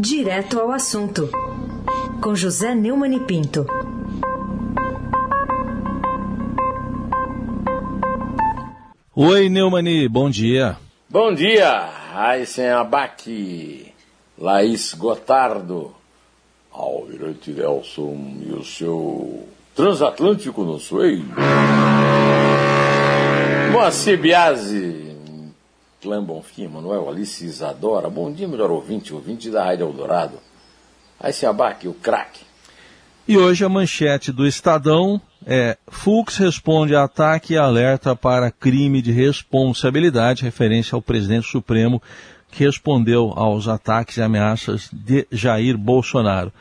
Direto ao assunto, com José Neumann e Pinto. Oi, Neumani, bom dia. Bom dia, Aysen Abac, Laís Gotardo, Almirante Nelson e o seu transatlântico no Sway. Moacir Biasi, Clã Bonfim, Manuel Alice Isadora, bom dia, melhor ouvinte, ouvinte da Rádio Eldorado. Aysen Abac, o craque. E hoje a manchete do Estadão é Fux responde a ataque e alerta para crime de responsabilidade, referência ao presidente Supremo que respondeu aos ataques e ameaças de Jair Bolsonaro. O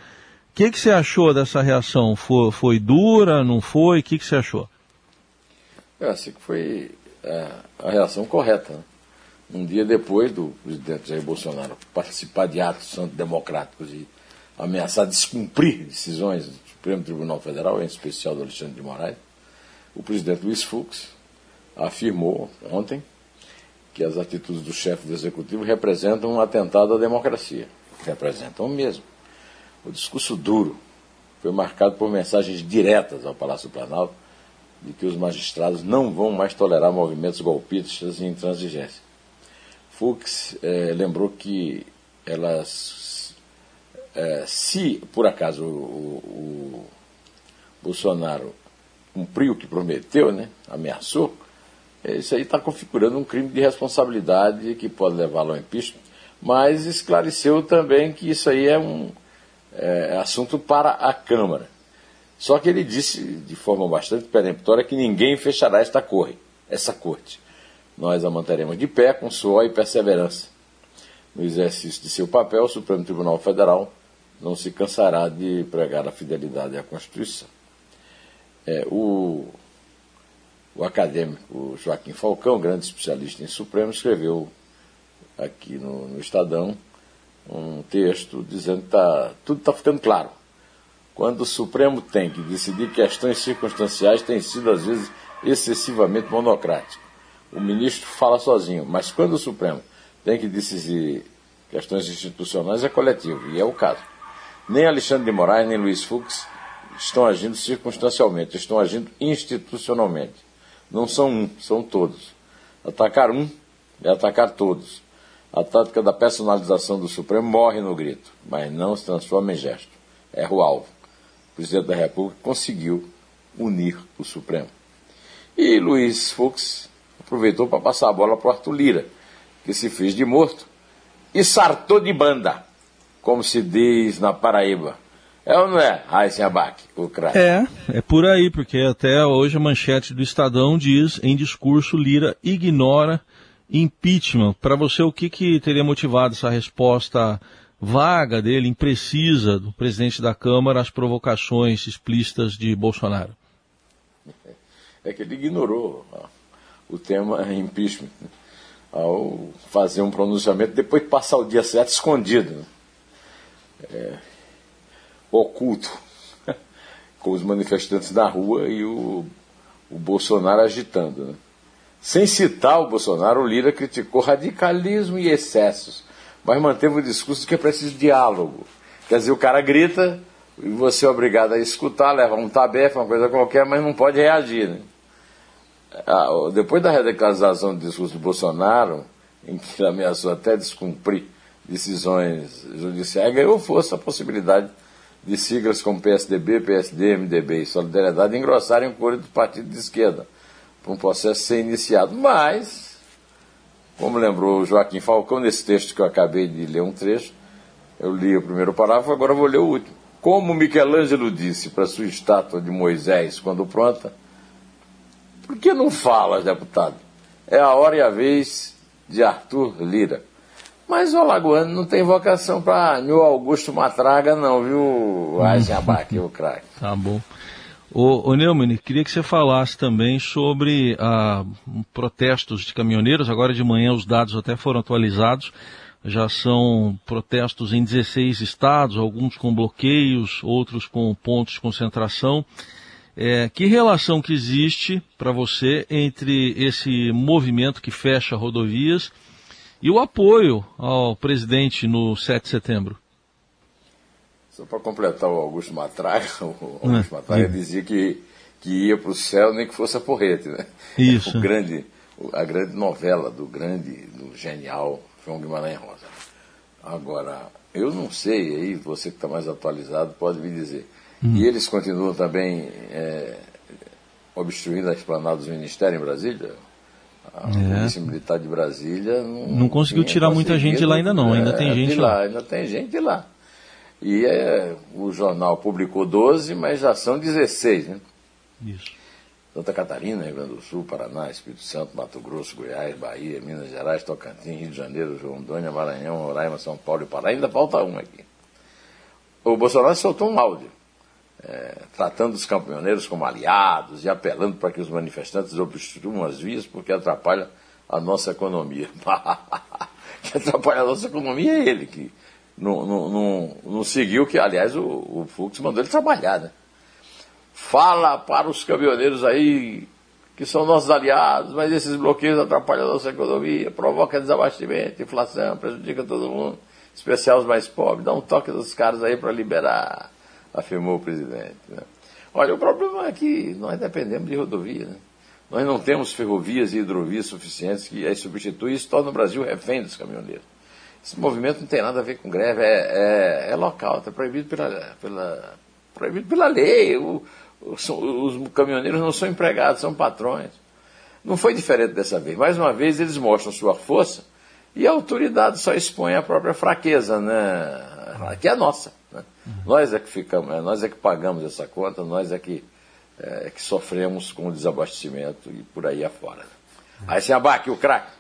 que, que você achou dessa reação? Foi, foi dura, não foi? O que, que você achou? Eu achei que foi é, a reação correta. Né? Um dia depois do presidente Jair Bolsonaro participar de atos antidemocráticos e ameaçar descumprir decisões do Supremo Tribunal Federal, em especial do Alexandre de Moraes, o presidente Luiz Fux afirmou ontem que as atitudes do chefe do executivo representam um atentado à democracia. Representam mesmo. O discurso duro foi marcado por mensagens diretas ao Palácio Planalto de que os magistrados não vão mais tolerar movimentos golpistas e intransigência. Fux eh, lembrou que elas é, se por acaso o, o, Bolsonaro cumpriu o que prometeu, né, ameaçou, é, isso aí está configurando um crime de responsabilidade que pode levá-lo ao impeachment, mas esclareceu também que isso aí é um é, assunto para a Câmara. Só que ele disse de forma bastante peremptória que ninguém fechará esta corte, essa corte. Nós a manteremos de pé com suor e perseverança. No exercício de seu papel, o Supremo Tribunal Federal não se cansará de pregar a fidelidade à Constituição. É, o, o acadêmico Joaquim Falcão, grande especialista em Supremo, escreveu aqui no, no Estadão um texto dizendo que tá, tudo está ficando claro. Quando o Supremo tem que decidir questões circunstanciais, tem sido às vezes excessivamente monocrático. O ministro fala sozinho, mas quando o Supremo tem que decidir questões institucionais, é coletivo, e é o caso. Nem Alexandre de Moraes, nem Luiz Fux estão agindo circunstancialmente, estão agindo institucionalmente. Não são um, são todos. Atacar um é atacar todos. A tática da personalização do Supremo morre no grito, mas não se transforma em gesto. Erra o alvo. O presidente da República conseguiu unir o Supremo. E Luiz Fux aproveitou para passar a bola para o Arthur Lira, que se fez de morto e sartou de banda como se diz na Paraíba. É ou não é, Raíssen Abac, o craque? É, é por aí, porque até hoje a manchete do Estadão diz, em discurso, Lira ignora impeachment. Para você, o que, que teria motivado essa resposta vaga dele, imprecisa, do presidente da Câmara às provocações explícitas de Bolsonaro? É que ele ignorou o tema impeachment ao fazer um pronunciamento, depois de passar o dia certo escondido. Né? é, oculto com os manifestantes na rua e o, o Bolsonaro agitando. Né? Sem citar o Bolsonaro, o Lira criticou radicalismo e excessos, mas manteve o discurso de que é preciso diálogo. Quer dizer, o cara grita e você é obrigado a escutar, leva um tabefe, uma coisa qualquer, mas não pode reagir. Né? Ah, depois da radicalização do discurso do Bolsonaro, em que ele ameaçou até descumprir decisões judiciais, ganhou força a possibilidade de siglas como PSDB, PSD, MDB e Solidariedade engrossarem o coro do partido de esquerda, para um processo ser iniciado. Mas, como lembrou Joaquim Falcão, nesse texto que eu acabei de ler um trecho, eu li o primeiro parágrafo, agora vou ler o último. Como Michelangelo disse para sua estátua de Moisés, quando pronta, por que não fala, deputado? É a hora e a vez de Arthur Lira. Mas o Alagoano não tem vocação para meu Augusto Matraga, não, viu, Eisenbach, o craque. Tá bom. Ô, ô Neumann, queria que você falasse também sobre ah, protestos de caminhoneiros. Agora de manhã os dados até foram atualizados. Já são protestos em 16 estados, alguns com bloqueios, outros com pontos de concentração. É, que relação que existe para você entre esse movimento que fecha rodovias e o apoio ao presidente no 7 de setembro? Só para completar o Augusto Matraga, o Augusto é, Matraga dizia que, que ia para o céu nem que fosse a porrete, né? Isso. O grande, a grande novela do grande, do genial João Guimarães Rosa. Agora, eu não sei, aí você que está mais atualizado pode me dizer. Hum. E eles continuam também é, obstruindo a esplanada dos ministérios em Brasília? A é. Polícia Militar de Brasília não, não conseguiu tirar muita gente lá ainda não, ainda é, tem gente lá. lá. Ainda tem gente lá. E é, o jornal publicou 12, mas já são 16, né? Isso. Santa Catarina, Rio Grande do Sul, Paraná, Espírito Santo, Mato Grosso, Goiás, Bahia, Minas Gerais, Tocantins, Rio de Janeiro, João Rondônia, Maranhão, Roraima, São Paulo e Pará. Ainda falta um aqui. O Bolsonaro soltou um áudio, é, tratando os caminhoneiros como aliados e apelando para que os manifestantes obstruam as vias porque atrapalha a nossa economia. que atrapalha a nossa economia é ele, que não, não, não, não seguiu que, aliás, o, o Fux mandou ele trabalhar, né? Fala para os caminhoneiros aí que são nossos aliados, mas esses bloqueios atrapalham a nossa economia, provoca desabastecimento, inflação, prejudica todo mundo, especial os mais pobres. Dá um toque dos caras aí para liberar, afirmou o presidente. Né? Olha, o problema é que nós dependemos de rodovia, né? Nós não temos ferrovias e hidrovias suficientes que as substituem isso torna o Brasil refém dos caminhoneiros. Esse movimento não tem nada a ver com greve, é, é, é local, está proibido pela, pela, proibido pela lei. O, os, os caminhoneiros não são empregados, são patrões. Não foi diferente dessa vez. Mais uma vez, eles mostram sua força e a autoridade só expõe a própria fraqueza, né? Que é nossa. Né? Uhum. Nós é que ficamos, é, nós é que pagamos essa conta, nós é que, é, que sofremos com o desabastecimento e por aí afora. Aí se abaque o craque.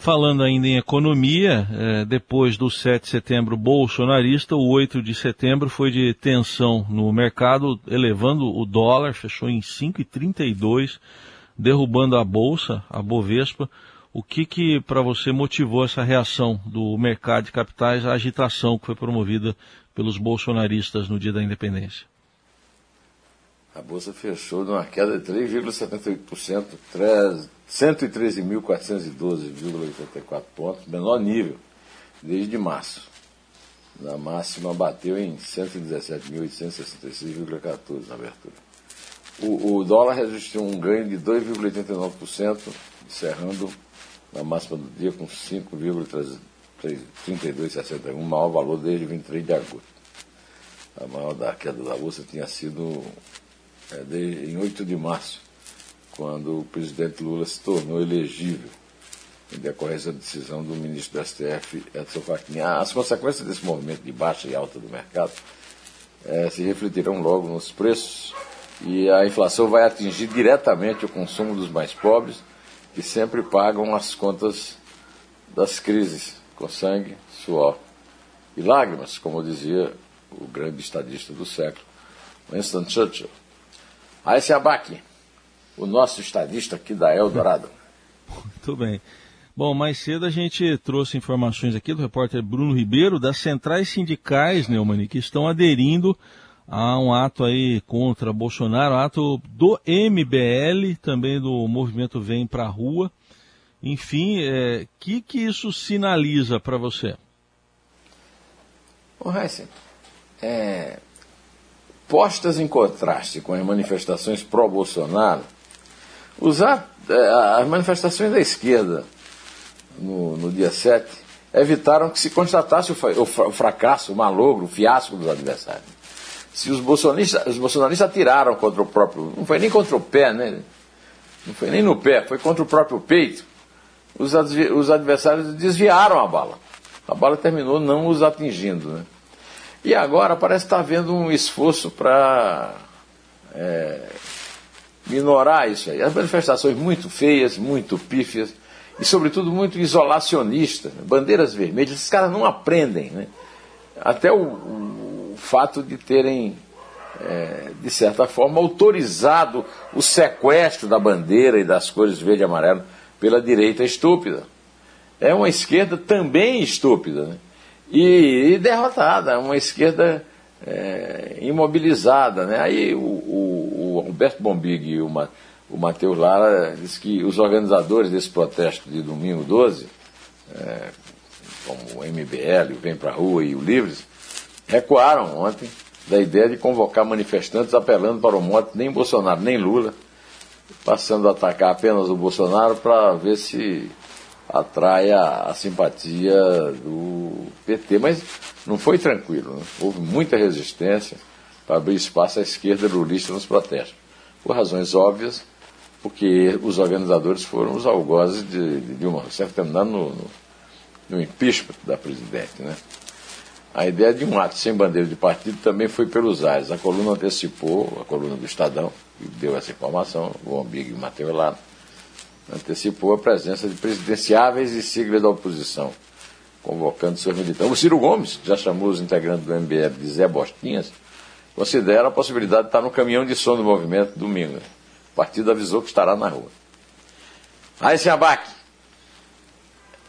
Falando ainda em economia, eh, depois do 7 de setembro bolsonarista, o 8 de setembro foi de tensão no mercado, elevando o dólar, fechou em 5,32, derrubando a bolsa, a Bovespa. O que que para você motivou essa reação do mercado de capitais, a agitação que foi promovida pelos bolsonaristas no dia da independência? A bolsa fechou numa queda de 3,78%, 113.412,84 pontos, menor nível desde março. Na máxima bateu em 117.866,14 na abertura. O, o, dólar registrou um ganho de 2,89%, encerrando na máxima do dia com 5,3261, o maior valor desde 23 de agosto. A maior da queda da bolsa tinha sido é, em 8 de março, quando o presidente Lula se tornou elegível, em decorrência da decisão do ministro do STF, Edson Fachin. As consequências desse movimento de baixa e alta do mercado é, se refletirão logo nos preços e a inflação vai atingir diretamente o consumo dos mais pobres, que sempre pagam as contas das crises, com sangue, suor e lágrimas, como dizia o grande estadista do século, Winston Churchill. Aí se abaque, o nosso estadista aqui da Eldorado. Muito bem. Bom, mais cedo a gente trouxe informações aqui do repórter Bruno Ribeiro das centrais sindicais, Neumani, que estão aderindo a um ato aí contra Bolsonaro, ato do MBL, também do movimento Vem Pra Rua. Enfim, o é, que, que isso sinaliza para você? Ô, Heisen, é, postas em contraste com as manifestações pró-Bolsonaro, usar é, as manifestações da esquerda no, no dia 7 evitaram que se constatasse o, o, fracasso, o malogro, o fiasco dos adversários. Se os bolsonaristas, os bolsonaristas atiraram contra o próprio. Não foi nem contra o pé, né? Não foi nem no pé, foi contra o próprio peito. Os, os adversários desviaram a bala. A bala terminou não os atingindo, né? E agora parece estar havendo um esforço para é, minorar isso aí. As manifestações muito feias, muito pífias e, sobretudo, muito isolacionistas. Né? Bandeiras vermelhas, esses caras não aprendem. Né? Até o, o fato de terem, é, de certa forma, autorizado o sequestro da bandeira e das cores verde e amarelo pela direita estúpida. É uma esquerda também estúpida. Né? e, e derrotada, uma esquerda é, imobilizada. Né? Aí o, o, o Alberto Bombig e o, o Matheus Lara diz que os organizadores desse protesto de domingo 12, é, como o MBL, o Vem Pra Rua e o Livres, recuaram ontem da ideia de convocar manifestantes apelando para o mote nem Bolsonaro nem Lula, passando a atacar apenas o Bolsonaro para ver se atrai a, a, simpatia do PT. Mas não foi tranquilo, né? houve muita resistência para abrir espaço à esquerda lulista nos protestos. Por razões óbvias, porque os organizadores foram os algozes de, de Dilma Rousseff, terminando no, no, no impeachment da presidente. Né? A ideia de um ato sem bandeira de partido também foi pelos ares. A coluna antecipou, a coluna do Estadão, que deu essa informação, o Ambig e o Matheus Lano, antecipou a presença de presidenciáveis e siglas da oposição, convocando seus militantes. O Ciro Gomes, que já chamou os integrantes do MBL de Zé Bostinhas, considera a possibilidade de estar no caminhão de som do movimento domingo. O partido avisou que estará na rua. Aí, abaque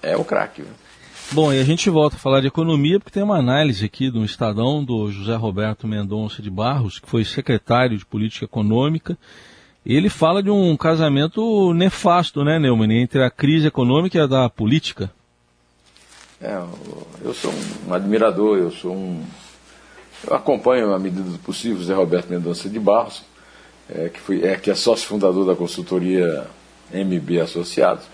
é o craque. Viu? Bom, e a gente volta a falar de economia, porque tem uma análise aqui do Estadão do José Roberto Mendonça de Barros, que foi secretário de Política Econômica. Ele fala de um casamento nefasto, né, Neumann, entre a crise econômica e a da política. É, eu sou um admirador, eu sou um. Eu acompanho, à medida do possível, o José Roberto Mendonça de Barros, é, que, foi, é, que é sócio fundador da consultoria MB Associados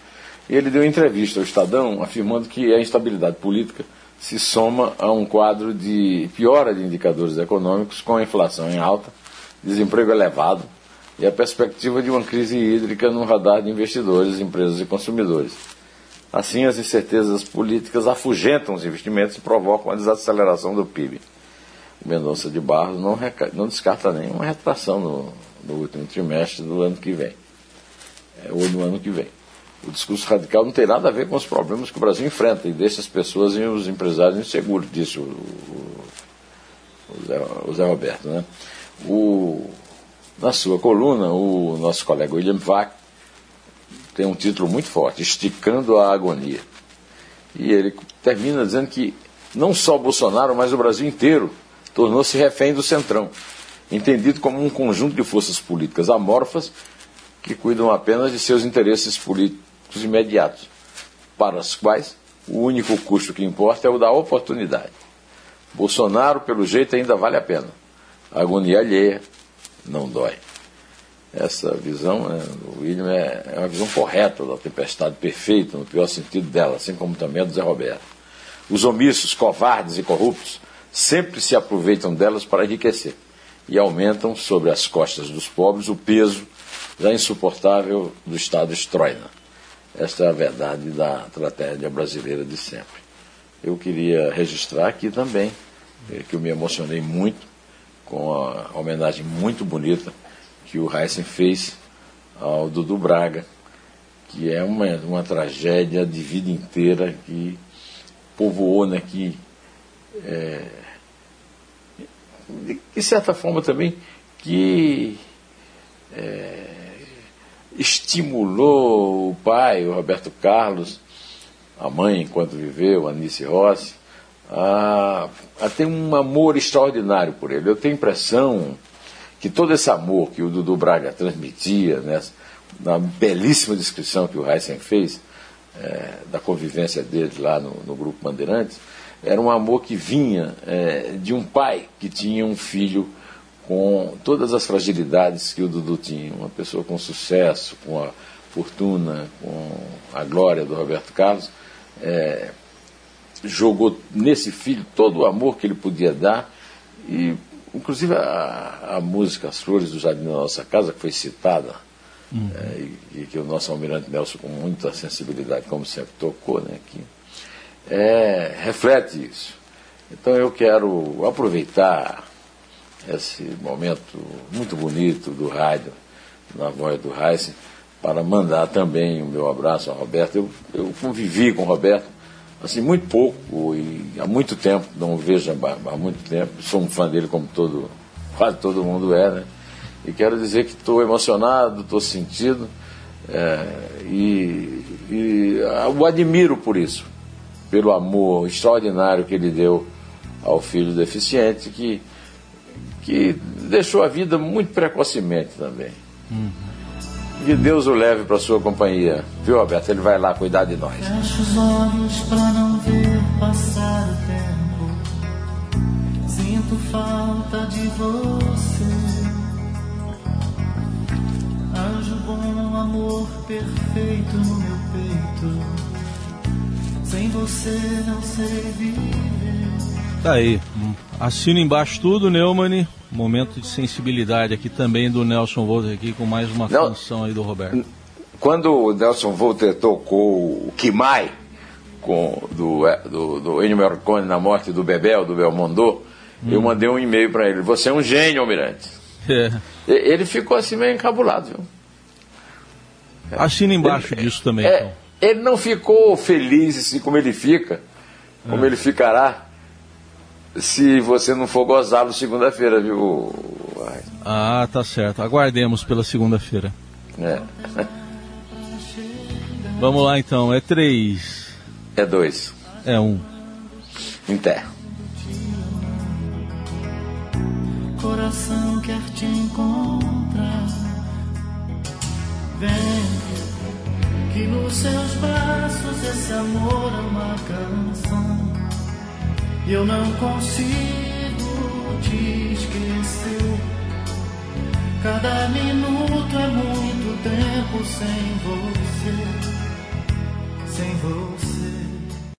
ele deu entrevista ao Estadão afirmando que a instabilidade política se soma a um quadro de piora de indicadores econômicos com a inflação em alta, desemprego elevado e a perspectiva de uma crise hídrica no radar de investidores, empresas e consumidores. Assim, as incertezas políticas afugentam os investimentos e provocam a desaceleração do PIB. O Mendonça de Barros não, não descarta nenhuma retração no, no último trimestre do ano que vem, é, ou no ano que vem o discurso radical não tem nada a ver com os problemas que o Brasil enfrenta e deixa as pessoas e os empresários inseguros, disse o, o, o, Zé, o Zé, Roberto. Né? O, na sua coluna, o nosso colega William Vac tem um título muito forte, Esticando a Agonia. E ele termina dizendo que não só Bolsonaro, mas o Brasil inteiro tornou-se refém do Centrão, entendido como um conjunto de forças políticas amorfas que cuidam apenas de seus interesses políticos imediatos, para os quais o único custo que importa é o da oportunidade. Bolsonaro, pelo jeito, ainda vale a pena. A agonia alheia não dói. Essa visão né, William é, é uma visão correta da tempestade perfeita, no pior sentido dela, assim como também a do Zé Roberto. Os omissos, covardes e corruptos sempre se aproveitam delas para enriquecer e aumentam sobre as costas dos pobres o peso já insuportável do Estado estroina. Esta é a verdade da tragédia brasileira de sempre. Eu queria registrar aqui também eh, que eu me emocionei muito com a homenagem muito bonita que o Heisen fez ao Dudu Braga, que é uma, uma tragédia de vida inteira que povoou, né, que, é, de certa forma também, que é, estimulou o pai, o Roberto Carlos, a mãe, enquanto viveu, a Anice Rossi, a, a ter um amor extraordinário por ele. Eu tenho a impressão que todo esse amor que o Dudu Braga transmitia, né, na belíssima descrição que o Heisen fez é, da convivência dele lá no, no, Grupo Bandeirantes, era um amor que vinha é, de um pai que tinha um filho com todas as fragilidades que o Dudu tinha. Uma pessoa com sucesso, com a fortuna, com a glória do Roberto Carlos, é, jogou nesse filho todo o amor que ele podia dar e inclusive a, a música As Flores do Jardim da Nossa Casa, que foi citada, uhum. é, e, e, que o nosso almirante Nelson, com muita sensibilidade, como sempre, tocou né, aqui, é, reflete isso. Então eu quero aproveitar esse momento muito bonito do rádio, na voz do Heisen, para mandar também o meu abraço ao Roberto. Eu, eu convivi com o Roberto assim, muito pouco e há muito tempo, não vejo há muito tempo, sou um fã dele como todo, quase todo mundo é, né? E quero dizer que estou emocionado, estou sentido é, e, e o admiro por isso, pelo amor extraordinário que ele deu ao filho deficiente, que que deixou a vida muito precocemente também. Uhum. Que Deus o leve para sua companhia. Viu, Roberto? Ele vai lá cuidar de nós. Fecha os olhos para não ver passar o tempo. Se falta de você. Anjo bom, amor perfeito no meu peito. Sem você não sei viver. Tá aí. Assino embaixo tudo, Neumann. Momento de sensibilidade aqui também do Nelson Volter aqui com mais uma não, canção aí do Roberto. Quando o Nelson Volter tocou o Kimai, com, do, é, do, do Ennio Morricone na morte do Bebel, do Belmondo, hum. eu mandei um e-mail para ele. Você é um gênio, Almirante. É. Ele ficou assim meio encabulado, viu? Assina embaixo ele, disso também. É, então. Ele não ficou feliz assim como ele fica, como é. ele ficará se você não for gozá-lo segunda-feira, viu? Ah, tá certo. Aguardemos pela segunda-feira. É. Vamos lá então, é três. É dois. É um. Em terra. Coração quer te encontrar. Vem, que nos seus braços esse amor é uma canção. Eu não consigo te esquecer. Cada minuto é muito tempo sem você sem você.